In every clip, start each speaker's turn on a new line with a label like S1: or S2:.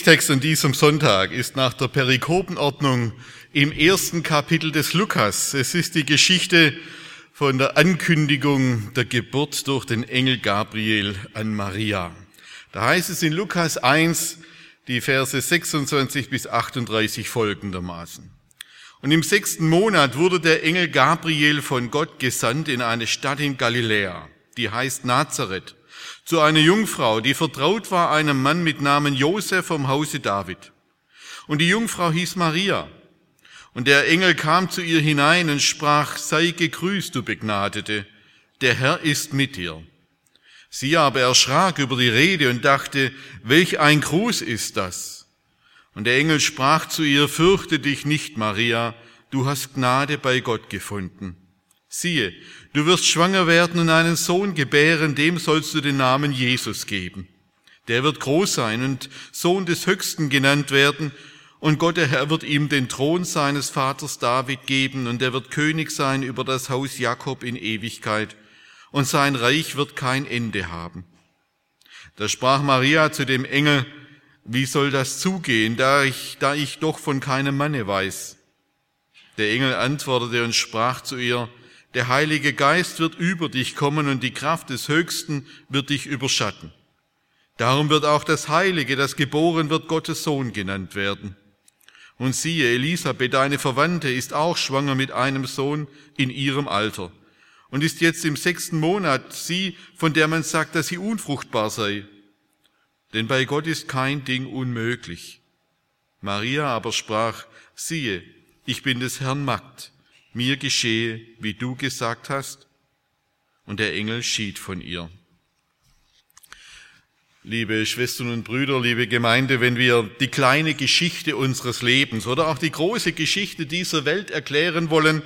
S1: Predigtext an diesem Sonntag ist nach der Perikopenordnung im ersten Kapitel des Lukas. Es ist die Geschichte von der Ankündigung der Geburt durch den Engel Gabriel an Maria. Da heißt es in Lukas 1, die Verse 26 bis 38 folgendermaßen. Und im sechsten Monat wurde der Engel Gabriel von Gott gesandt in eine Stadt in Galiläa, die heißt Nazareth zu einer Jungfrau, die vertraut war einem Mann mit Namen Josef vom Hause David. Und die Jungfrau hieß Maria. Und der Engel kam zu ihr hinein und sprach, sei gegrüßt, du Begnadete, der Herr ist mit dir. Sie aber erschrak über die Rede und dachte, welch ein Gruß ist das? Und der Engel sprach zu ihr, fürchte dich nicht, Maria, du hast Gnade bei Gott gefunden. Siehe, du wirst schwanger werden und einen Sohn gebären, dem sollst du den Namen Jesus geben. Der wird groß sein und Sohn des Höchsten genannt werden, und Gott der Herr wird ihm den Thron seines Vaters David geben, und er wird König sein über das Haus Jakob in Ewigkeit, und sein Reich wird kein Ende haben. Da sprach Maria zu dem Engel, wie soll das zugehen, da ich, da ich doch von keinem Manne weiß? Der Engel antwortete und sprach zu ihr, der Heilige Geist wird über dich kommen und die Kraft des Höchsten wird dich überschatten. Darum wird auch das Heilige, das geboren wird, Gottes Sohn genannt werden. Und siehe, Elisabeth, deine Verwandte, ist auch schwanger mit einem Sohn in ihrem Alter und ist jetzt im sechsten Monat sie, von der man sagt, dass sie unfruchtbar sei. Denn bei Gott ist kein Ding unmöglich. Maria aber sprach, siehe, ich bin des Herrn Magd mir geschehe, wie du gesagt hast. Und der Engel schied von ihr. Liebe Schwestern und Brüder, liebe Gemeinde, wenn wir die kleine Geschichte unseres Lebens oder auch die große Geschichte dieser Welt erklären wollen,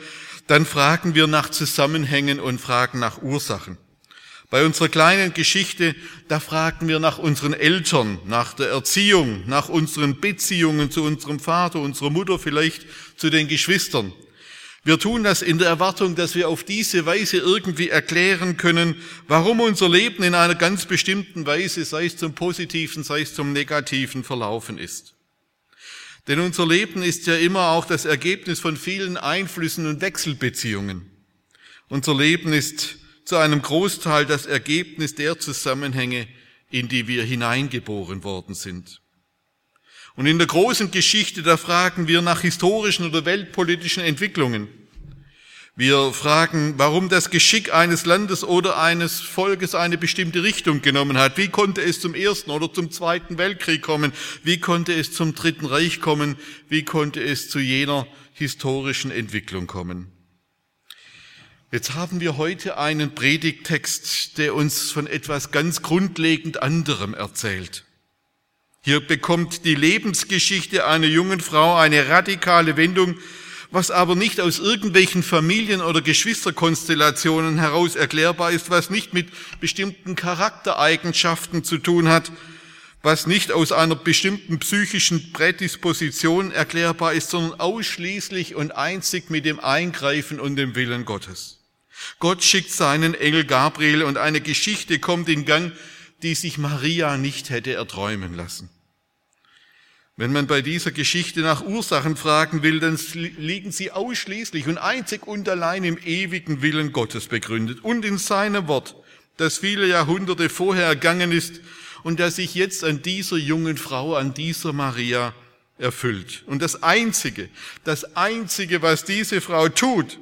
S1: dann fragen wir nach Zusammenhängen und fragen nach Ursachen. Bei unserer kleinen Geschichte, da fragen wir nach unseren Eltern, nach der Erziehung, nach unseren Beziehungen zu unserem Vater, unserer Mutter, vielleicht zu den Geschwistern. Wir tun das in der Erwartung, dass wir auf diese Weise irgendwie erklären können, warum unser Leben in einer ganz bestimmten Weise, sei es zum Positiven, sei es zum Negativen, verlaufen ist. Denn unser Leben ist ja immer auch das Ergebnis von vielen Einflüssen und Wechselbeziehungen. Unser Leben ist zu einem Großteil das Ergebnis der Zusammenhänge, in die wir hineingeboren worden sind. Und in der großen Geschichte, da fragen wir nach historischen oder weltpolitischen Entwicklungen. Wir fragen, warum das Geschick eines Landes oder eines Volkes eine bestimmte Richtung genommen hat. Wie konnte es zum Ersten oder zum Zweiten Weltkrieg kommen? Wie konnte es zum Dritten Reich kommen? Wie konnte es zu jener historischen Entwicklung kommen? Jetzt haben wir heute einen Predigttext, der uns von etwas ganz grundlegend anderem erzählt. Hier bekommt die Lebensgeschichte einer jungen Frau eine radikale Wendung, was aber nicht aus irgendwelchen Familien- oder Geschwisterkonstellationen heraus erklärbar ist, was nicht mit bestimmten Charaktereigenschaften zu tun hat, was nicht aus einer bestimmten psychischen Prädisposition erklärbar ist, sondern ausschließlich und einzig mit dem Eingreifen und dem Willen Gottes. Gott schickt seinen Engel Gabriel und eine Geschichte kommt in Gang, die sich Maria nicht hätte erträumen lassen. Wenn man bei dieser Geschichte nach Ursachen fragen will, dann liegen sie ausschließlich und einzig und allein im ewigen Willen Gottes begründet und in seinem Wort, das viele Jahrhunderte vorher ergangen ist und das sich jetzt an dieser jungen Frau, an dieser Maria erfüllt. Und das Einzige, das Einzige, was diese Frau tut,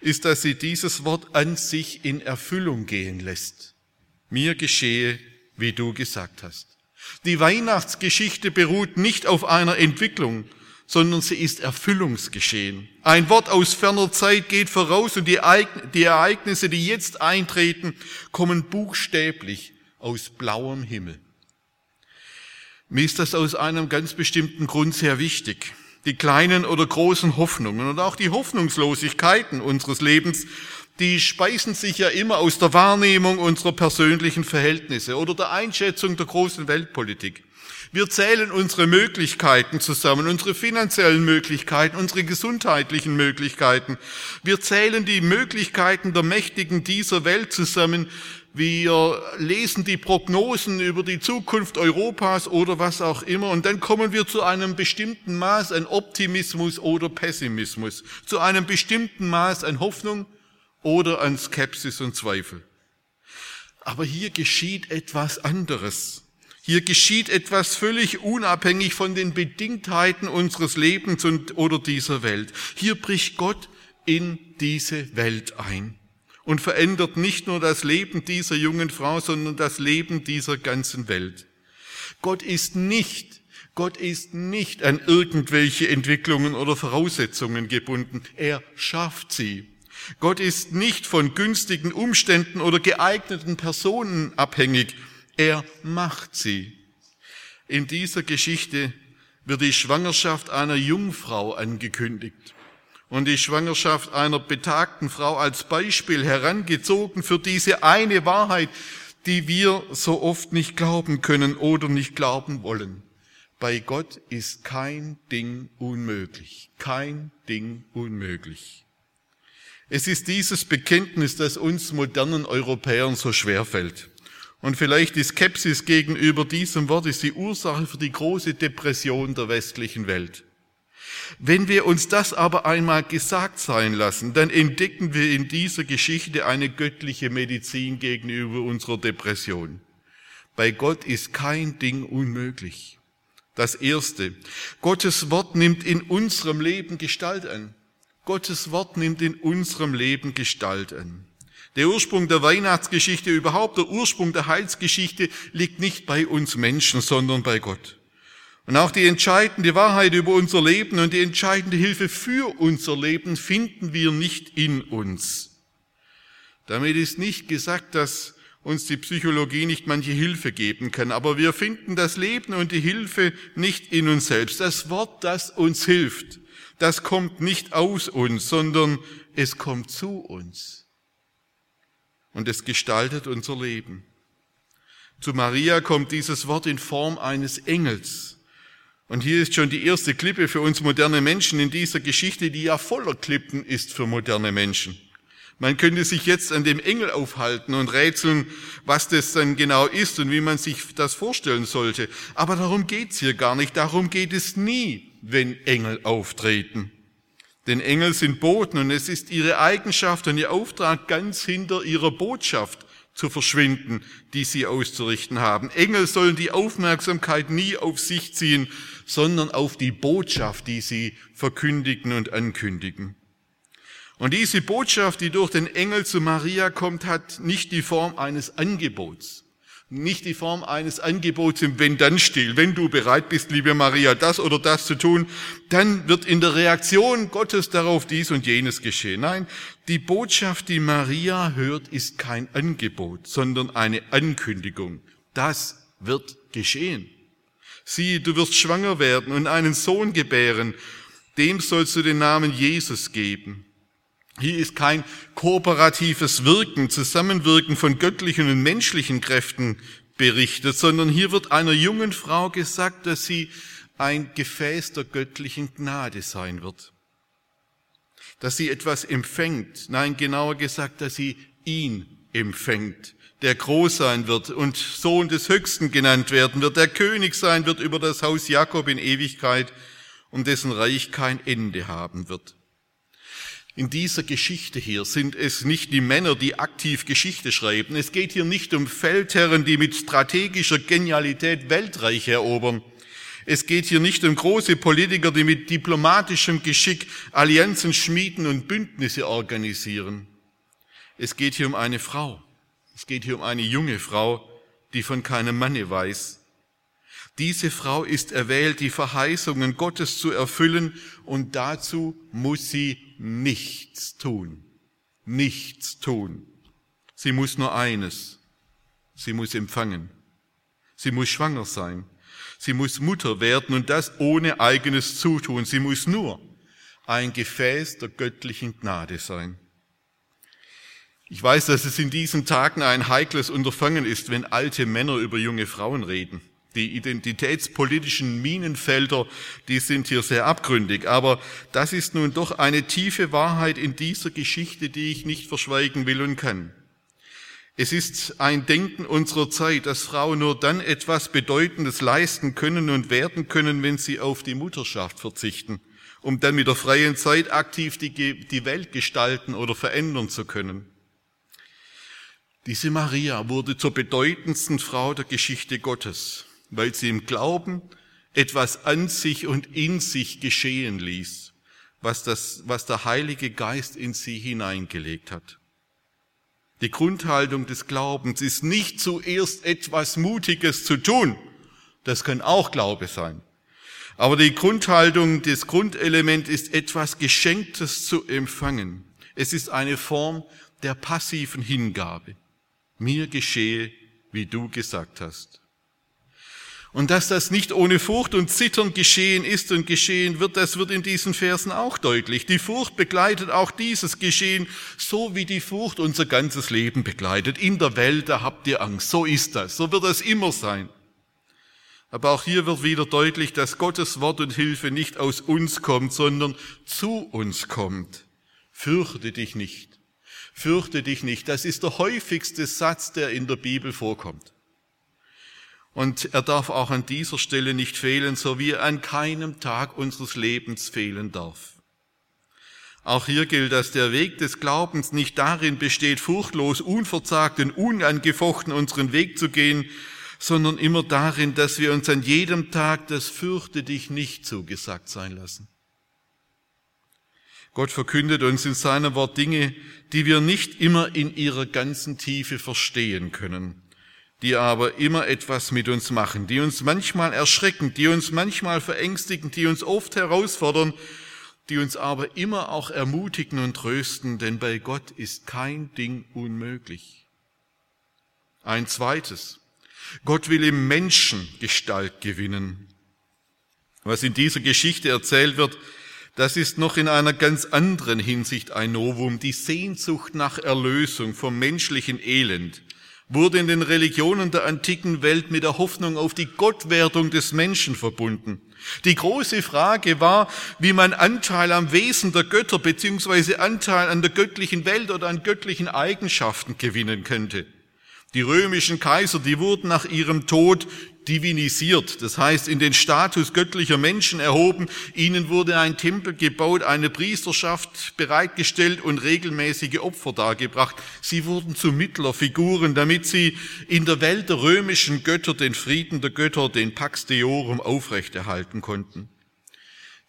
S1: ist, dass sie dieses Wort an sich in Erfüllung gehen lässt. Mir geschehe, wie du gesagt hast. Die Weihnachtsgeschichte beruht nicht auf einer Entwicklung, sondern sie ist Erfüllungsgeschehen. Ein Wort aus ferner Zeit geht voraus und die Ereignisse, die jetzt eintreten, kommen buchstäblich aus blauem Himmel. Mir ist das aus einem ganz bestimmten Grund sehr wichtig. Die kleinen oder großen Hoffnungen und auch die Hoffnungslosigkeiten unseres Lebens, die speisen sich ja immer aus der Wahrnehmung unserer persönlichen Verhältnisse oder der Einschätzung der großen Weltpolitik. Wir zählen unsere Möglichkeiten zusammen, unsere finanziellen Möglichkeiten, unsere gesundheitlichen Möglichkeiten. Wir zählen die Möglichkeiten der Mächtigen dieser Welt zusammen. Wir lesen die Prognosen über die Zukunft Europas oder was auch immer. Und dann kommen wir zu einem bestimmten Maß an Optimismus oder Pessimismus, zu einem bestimmten Maß an Hoffnung oder an Skepsis und Zweifel. Aber hier geschieht etwas anderes. Hier geschieht etwas völlig unabhängig von den Bedingtheiten unseres Lebens und, oder dieser Welt. Hier bricht Gott in diese Welt ein und verändert nicht nur das Leben dieser jungen Frau, sondern das Leben dieser ganzen Welt. Gott ist nicht, Gott ist nicht an irgendwelche Entwicklungen oder Voraussetzungen gebunden. Er schafft sie. Gott ist nicht von günstigen Umständen oder geeigneten Personen abhängig. Er macht sie. In dieser Geschichte wird die Schwangerschaft einer Jungfrau angekündigt und die Schwangerschaft einer betagten Frau als Beispiel herangezogen für diese eine Wahrheit, die wir so oft nicht glauben können oder nicht glauben wollen. Bei Gott ist kein Ding unmöglich, kein Ding unmöglich. Es ist dieses Bekenntnis, das uns modernen Europäern so schwer fällt. Und vielleicht die Skepsis gegenüber diesem Wort ist die Ursache für die große Depression der westlichen Welt. Wenn wir uns das aber einmal gesagt sein lassen, dann entdecken wir in dieser Geschichte eine göttliche Medizin gegenüber unserer Depression. Bei Gott ist kein Ding unmöglich. Das Erste, Gottes Wort nimmt in unserem Leben Gestalt an. Gottes Wort nimmt in unserem Leben Gestalt an. Der Ursprung der Weihnachtsgeschichte, überhaupt der Ursprung der Heilsgeschichte liegt nicht bei uns Menschen, sondern bei Gott. Und auch die entscheidende Wahrheit über unser Leben und die entscheidende Hilfe für unser Leben finden wir nicht in uns. Damit ist nicht gesagt, dass uns die Psychologie nicht manche Hilfe geben kann, aber wir finden das Leben und die Hilfe nicht in uns selbst. Das Wort, das uns hilft, das kommt nicht aus uns, sondern es kommt zu uns und es gestaltet unser Leben. Zu Maria kommt dieses Wort in Form eines Engels. Und hier ist schon die erste Klippe für uns moderne Menschen in dieser Geschichte, die ja voller Klippen ist für moderne Menschen. Man könnte sich jetzt an dem Engel aufhalten und rätseln, was das dann genau ist und wie man sich das vorstellen sollte. Aber darum geht's hier gar nicht. Darum geht es nie, wenn Engel auftreten. Denn Engel sind Boten und es ist ihre Eigenschaft und ihr Auftrag, ganz hinter ihrer Botschaft zu verschwinden, die sie auszurichten haben. Engel sollen die Aufmerksamkeit nie auf sich ziehen, sondern auf die Botschaft, die sie verkündigen und ankündigen. Und diese Botschaft, die durch den Engel zu Maria kommt, hat nicht die Form eines Angebots nicht die Form eines Angebots im Wenn-Dann-Stil. Wenn du bereit bist, liebe Maria, das oder das zu tun, dann wird in der Reaktion Gottes darauf dies und jenes geschehen. Nein, die Botschaft, die Maria hört, ist kein Angebot, sondern eine Ankündigung. Das wird geschehen. Sieh, du wirst schwanger werden und einen Sohn gebären. Dem sollst du den Namen Jesus geben. Hier ist kein kooperatives Wirken, Zusammenwirken von göttlichen und menschlichen Kräften berichtet, sondern hier wird einer jungen Frau gesagt, dass sie ein Gefäß der göttlichen Gnade sein wird. Dass sie etwas empfängt, nein, genauer gesagt, dass sie ihn empfängt, der groß sein wird und Sohn des Höchsten genannt werden wird, der König sein wird über das Haus Jakob in Ewigkeit und dessen Reich kein Ende haben wird. In dieser Geschichte hier sind es nicht die Männer, die aktiv Geschichte schreiben. Es geht hier nicht um Feldherren, die mit strategischer Genialität Weltreiche erobern. Es geht hier nicht um große Politiker, die mit diplomatischem Geschick Allianzen schmieden und Bündnisse organisieren. Es geht hier um eine Frau. Es geht hier um eine junge Frau, die von keinem Manne weiß. Diese Frau ist erwählt, die Verheißungen Gottes zu erfüllen und dazu muss sie nichts tun. Nichts tun. Sie muss nur eines. Sie muss empfangen. Sie muss schwanger sein. Sie muss Mutter werden und das ohne eigenes Zutun. Sie muss nur ein Gefäß der göttlichen Gnade sein. Ich weiß, dass es in diesen Tagen ein heikles Unterfangen ist, wenn alte Männer über junge Frauen reden. Die identitätspolitischen Minenfelder, die sind hier sehr abgründig. Aber das ist nun doch eine tiefe Wahrheit in dieser Geschichte, die ich nicht verschweigen will und kann. Es ist ein Denken unserer Zeit, dass Frauen nur dann etwas Bedeutendes leisten können und werden können, wenn sie auf die Mutterschaft verzichten, um dann mit der freien Zeit aktiv die, Welt gestalten oder verändern zu können. Diese Maria wurde zur bedeutendsten Frau der Geschichte Gottes, weil sie im Glauben etwas an sich und in sich geschehen ließ, was, das, was der Heilige Geist in sie hineingelegt hat. Die Grundhaltung des Glaubens ist nicht zuerst etwas Mutiges zu tun. Das kann auch Glaube sein. Aber die Grundhaltung, das Grundelement ist etwas Geschenktes zu empfangen. Es ist eine Form der passiven Hingabe mir geschehe, wie du gesagt hast. Und dass das nicht ohne Furcht und Zittern geschehen ist und geschehen wird, das wird in diesen Versen auch deutlich. Die Furcht begleitet auch dieses Geschehen, so wie die Furcht unser ganzes Leben begleitet. In der Welt, da habt ihr Angst. So ist das. So wird das immer sein. Aber auch hier wird wieder deutlich, dass Gottes Wort und Hilfe nicht aus uns kommt, sondern zu uns kommt. Fürchte dich nicht fürchte dich nicht. Das ist der häufigste Satz, der in der Bibel vorkommt. Und er darf auch an dieser Stelle nicht fehlen, so wie er an keinem Tag unseres Lebens fehlen darf. Auch hier gilt, dass der Weg des Glaubens nicht darin besteht, furchtlos, unverzagt und unangefochten unseren Weg zu gehen, sondern immer darin, dass wir uns an jedem Tag das Fürchte dich nicht zugesagt sein lassen. Gott verkündet uns in seinem Wort Dinge, die wir nicht immer in ihrer ganzen Tiefe verstehen können, die aber immer etwas mit uns machen, die uns manchmal erschrecken, die uns manchmal verängstigen, die uns oft herausfordern, die uns aber immer auch ermutigen und trösten, denn bei Gott ist kein Ding unmöglich. Ein zweites. Gott will im Menschen Gestalt gewinnen. Was in dieser Geschichte erzählt wird, das ist noch in einer ganz anderen Hinsicht ein Novum. Die Sehnsucht nach Erlösung vom menschlichen Elend wurde in den Religionen der antiken Welt mit der Hoffnung auf die Gottwerdung des Menschen verbunden. Die große Frage war, wie man Anteil am Wesen der Götter beziehungsweise Anteil an der göttlichen Welt oder an göttlichen Eigenschaften gewinnen könnte. Die römischen Kaiser, die wurden nach ihrem Tod divinisiert, das heißt in den Status göttlicher Menschen erhoben. Ihnen wurde ein Tempel gebaut, eine Priesterschaft bereitgestellt und regelmäßige Opfer dargebracht. Sie wurden zu Mittlerfiguren, damit sie in der Welt der römischen Götter den Frieden der Götter, den Pax Deorum aufrechterhalten konnten.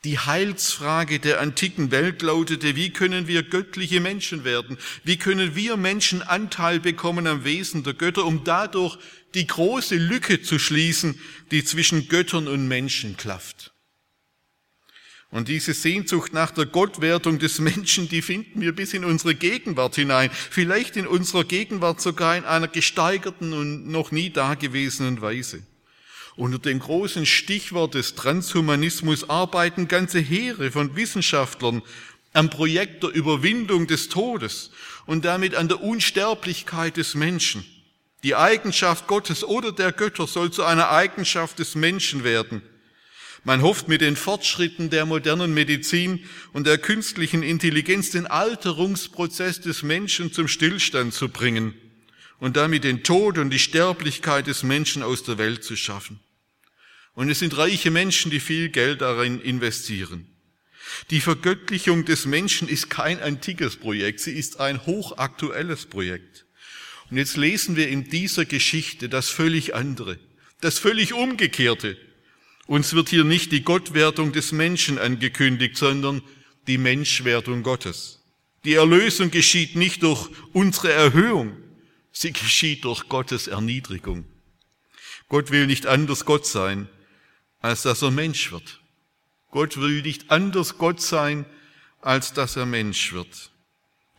S1: Die Heilsfrage der antiken Welt lautete, wie können wir göttliche Menschen werden? Wie können wir Menschen Anteil bekommen am Wesen der Götter, um dadurch die große Lücke zu schließen, die zwischen Göttern und Menschen klafft? Und diese Sehnsucht nach der Gottwertung des Menschen, die finden wir bis in unsere Gegenwart hinein. Vielleicht in unserer Gegenwart sogar in einer gesteigerten und noch nie dagewesenen Weise. Unter dem großen Stichwort des Transhumanismus arbeiten ganze Heere von Wissenschaftlern am Projekt der Überwindung des Todes und damit an der Unsterblichkeit des Menschen. Die Eigenschaft Gottes oder der Götter soll zu einer Eigenschaft des Menschen werden. Man hofft mit den Fortschritten der modernen Medizin und der künstlichen Intelligenz den Alterungsprozess des Menschen zum Stillstand zu bringen und damit den Tod und die Sterblichkeit des Menschen aus der Welt zu schaffen. Und es sind reiche Menschen, die viel Geld darin investieren. Die Vergöttlichung des Menschen ist kein antikes Projekt, sie ist ein hochaktuelles Projekt. Und jetzt lesen wir in dieser Geschichte das völlig andere, das völlig umgekehrte. Uns wird hier nicht die Gottwertung des Menschen angekündigt, sondern die Menschwertung Gottes. Die Erlösung geschieht nicht durch unsere Erhöhung, sie geschieht durch Gottes Erniedrigung. Gott will nicht anders Gott sein, als dass er Mensch wird. Gott will nicht anders Gott sein, als dass er Mensch wird.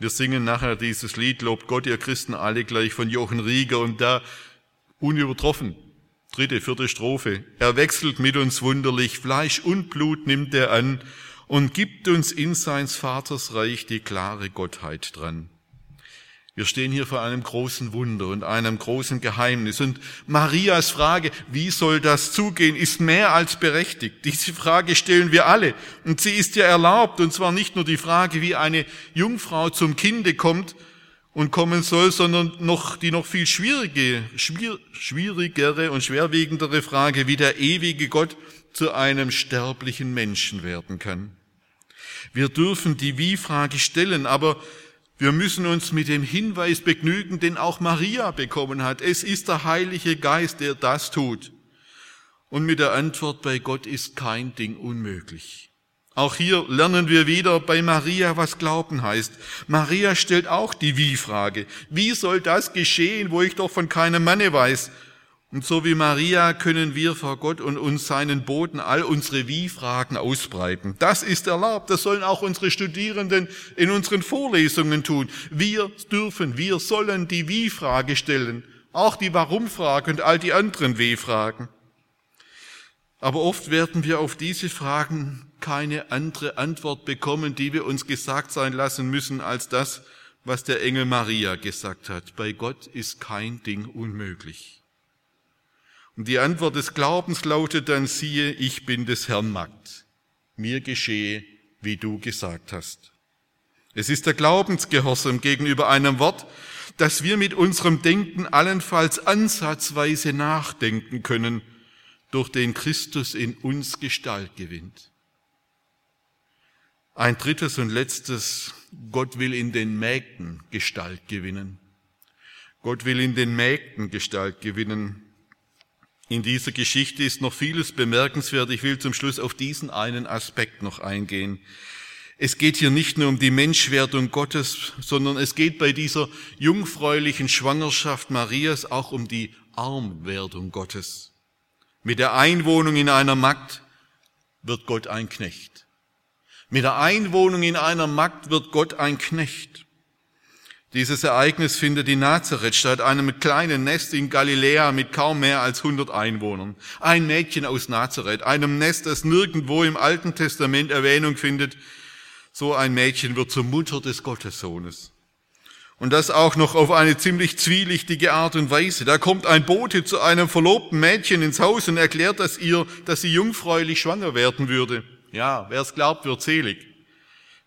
S1: Wir singen nachher dieses Lied, Lobt Gott, ihr Christen alle gleich von Jochen Rieger und da unübertroffen. Dritte, vierte Strophe. Er wechselt mit uns wunderlich, Fleisch und Blut nimmt er an und gibt uns in seins Vaters Reich die klare Gottheit dran. Wir stehen hier vor einem großen Wunder und einem großen Geheimnis. Und Marias Frage, wie soll das zugehen, ist mehr als berechtigt. Diese Frage stellen wir alle. Und sie ist ja erlaubt. Und zwar nicht nur die Frage, wie eine Jungfrau zum Kinde kommt und kommen soll, sondern noch die noch viel schwierige, schwier, schwierigere und schwerwiegendere Frage, wie der ewige Gott zu einem sterblichen Menschen werden kann. Wir dürfen die Wie-Frage stellen, aber wir müssen uns mit dem Hinweis begnügen, den auch Maria bekommen hat. Es ist der Heilige Geist, der das tut. Und mit der Antwort, bei Gott ist kein Ding unmöglich. Auch hier lernen wir wieder bei Maria, was Glauben heißt. Maria stellt auch die Wie-Frage. Wie soll das geschehen, wo ich doch von keinem Manne weiß? Und so wie Maria können wir vor Gott und uns seinen Boten all unsere Wie-Fragen ausbreiten. Das ist erlaubt. Das sollen auch unsere Studierenden in unseren Vorlesungen tun. Wir dürfen, wir sollen die Wie-Frage stellen. Auch die Warum-Frage und all die anderen W-Fragen. Aber oft werden wir auf diese Fragen keine andere Antwort bekommen, die wir uns gesagt sein lassen müssen, als das, was der Engel Maria gesagt hat. Bei Gott ist kein Ding unmöglich. Und die Antwort des Glaubens lautet dann, siehe, ich bin des Herrn Magd. Mir geschehe, wie du gesagt hast. Es ist der Glaubensgehorsam gegenüber einem Wort, dass wir mit unserem Denken allenfalls ansatzweise nachdenken können, durch den Christus in uns Gestalt gewinnt. Ein drittes und letztes, Gott will in den Mägden Gestalt gewinnen. Gott will in den Mägden Gestalt gewinnen. In dieser Geschichte ist noch vieles bemerkenswert. Ich will zum Schluss auf diesen einen Aspekt noch eingehen. Es geht hier nicht nur um die Menschwerdung Gottes, sondern es geht bei dieser jungfräulichen Schwangerschaft Marias auch um die Armwerdung Gottes. Mit der Einwohnung in einer Magd wird Gott ein Knecht. Mit der Einwohnung in einer Magd wird Gott ein Knecht. Dieses Ereignis findet in Nazareth statt, einem kleinen Nest in Galiläa mit kaum mehr als 100 Einwohnern. Ein Mädchen aus Nazareth, einem Nest, das nirgendwo im Alten Testament Erwähnung findet. So ein Mädchen wird zur Mutter des Gottessohnes. Und das auch noch auf eine ziemlich zwielichtige Art und Weise. Da kommt ein Bote zu einem verlobten Mädchen ins Haus und erklärt dass ihr, dass sie jungfräulich schwanger werden würde. Ja, wer es glaubt, wird selig.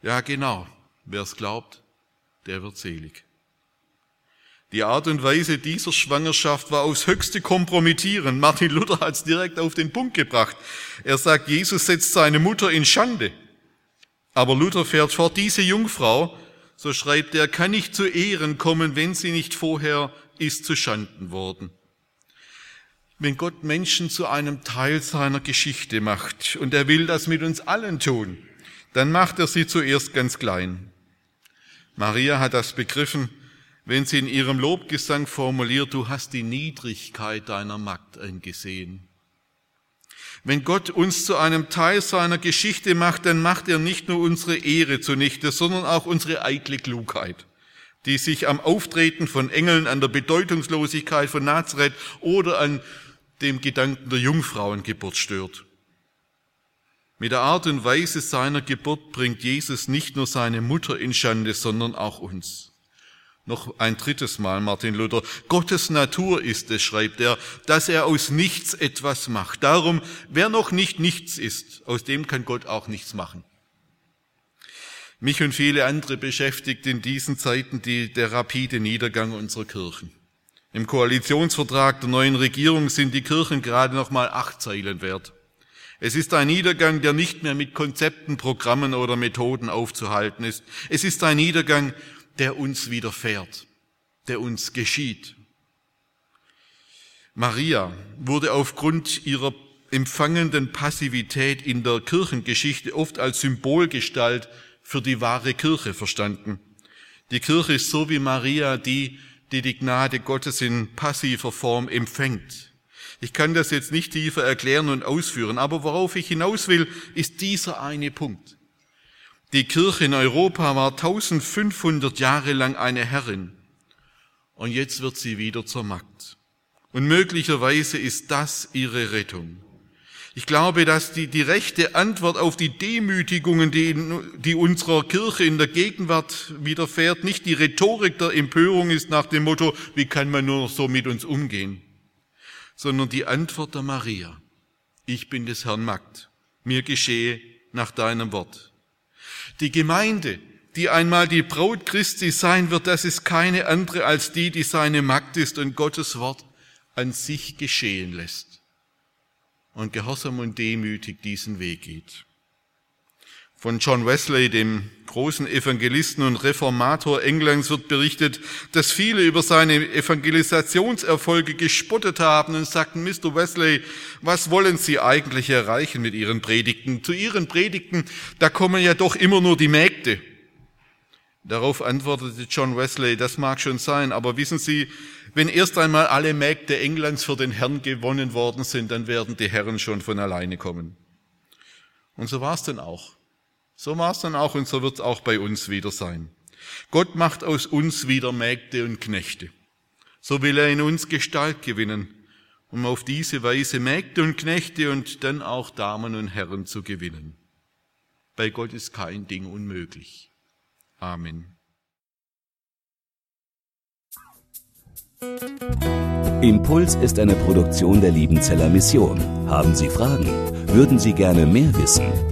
S1: Ja, genau. Wer es glaubt, der wird selig. Die Art und Weise dieser Schwangerschaft war aufs höchste kompromittierend. Martin Luther hat es direkt auf den Punkt gebracht. Er sagt, Jesus setzt seine Mutter in Schande. Aber Luther fährt fort, diese Jungfrau, so schreibt er, kann nicht zu Ehren kommen, wenn sie nicht vorher ist zu Schanden worden. Wenn Gott Menschen zu einem Teil seiner Geschichte macht, und er will das mit uns allen tun, dann macht er sie zuerst ganz klein. Maria hat das begriffen, wenn sie in ihrem Lobgesang formuliert, du hast die Niedrigkeit deiner Magd eingesehen. Wenn Gott uns zu einem Teil seiner Geschichte macht, dann macht er nicht nur unsere Ehre zunichte, sondern auch unsere eitle Klugheit, die sich am Auftreten von Engeln, an der Bedeutungslosigkeit von Nazareth oder an dem Gedanken der Jungfrauengeburt stört. Mit der Art und Weise seiner Geburt bringt Jesus nicht nur seine Mutter in Schande, sondern auch uns. Noch ein drittes Mal Martin Luther. Gottes Natur ist es, schreibt er, dass er aus nichts etwas macht. Darum, wer noch nicht nichts ist, aus dem kann Gott auch nichts machen. Mich und viele andere beschäftigt in diesen Zeiten die, der rapide Niedergang unserer Kirchen. Im Koalitionsvertrag der neuen Regierung sind die Kirchen gerade noch mal acht Zeilen wert. Es ist ein Niedergang, der nicht mehr mit Konzepten, Programmen oder Methoden aufzuhalten ist. Es ist ein Niedergang, der uns widerfährt, der uns geschieht. Maria wurde aufgrund ihrer empfangenden Passivität in der Kirchengeschichte oft als Symbolgestalt für die wahre Kirche verstanden. Die Kirche ist so wie Maria, die, die die Gnade Gottes in passiver Form empfängt. Ich kann das jetzt nicht tiefer erklären und ausführen, aber worauf ich hinaus will, ist dieser eine Punkt. Die Kirche in Europa war 1500 Jahre lang eine Herrin und jetzt wird sie wieder zur Magd. Und möglicherweise ist das ihre Rettung. Ich glaube, dass die, die rechte Antwort auf die Demütigungen, die, die unserer Kirche in der Gegenwart widerfährt, nicht die Rhetorik der Empörung ist nach dem Motto, wie kann man nur so mit uns umgehen, sondern die Antwort der Maria. Ich bin des Herrn Magd. Mir geschehe nach deinem Wort. Die Gemeinde, die einmal die Braut Christi sein wird, das ist keine andere als die, die seine Magd ist und Gottes Wort an sich geschehen lässt und gehorsam und demütig diesen Weg geht. Von John Wesley, dem großen Evangelisten und Reformator Englands, wird berichtet, dass viele über seine Evangelisationserfolge gespottet haben und sagten, Mr. Wesley, was wollen Sie eigentlich erreichen mit Ihren Predigten? Zu Ihren Predigten, da kommen ja doch immer nur die Mägde. Darauf antwortete John Wesley, das mag schon sein, aber wissen Sie, wenn erst einmal alle Mägde Englands für den Herrn gewonnen worden sind, dann werden die Herren schon von alleine kommen. Und so war es dann auch. So war es dann auch und so wird es auch bei uns wieder sein. Gott macht aus uns wieder Mägde und Knechte. So will er in uns Gestalt gewinnen, um auf diese Weise Mägde und Knechte und dann auch Damen und Herren zu gewinnen. Bei Gott ist kein Ding unmöglich. Amen.
S2: Impuls ist eine Produktion der Liebenzeller Mission. Haben Sie Fragen? Würden Sie gerne mehr wissen?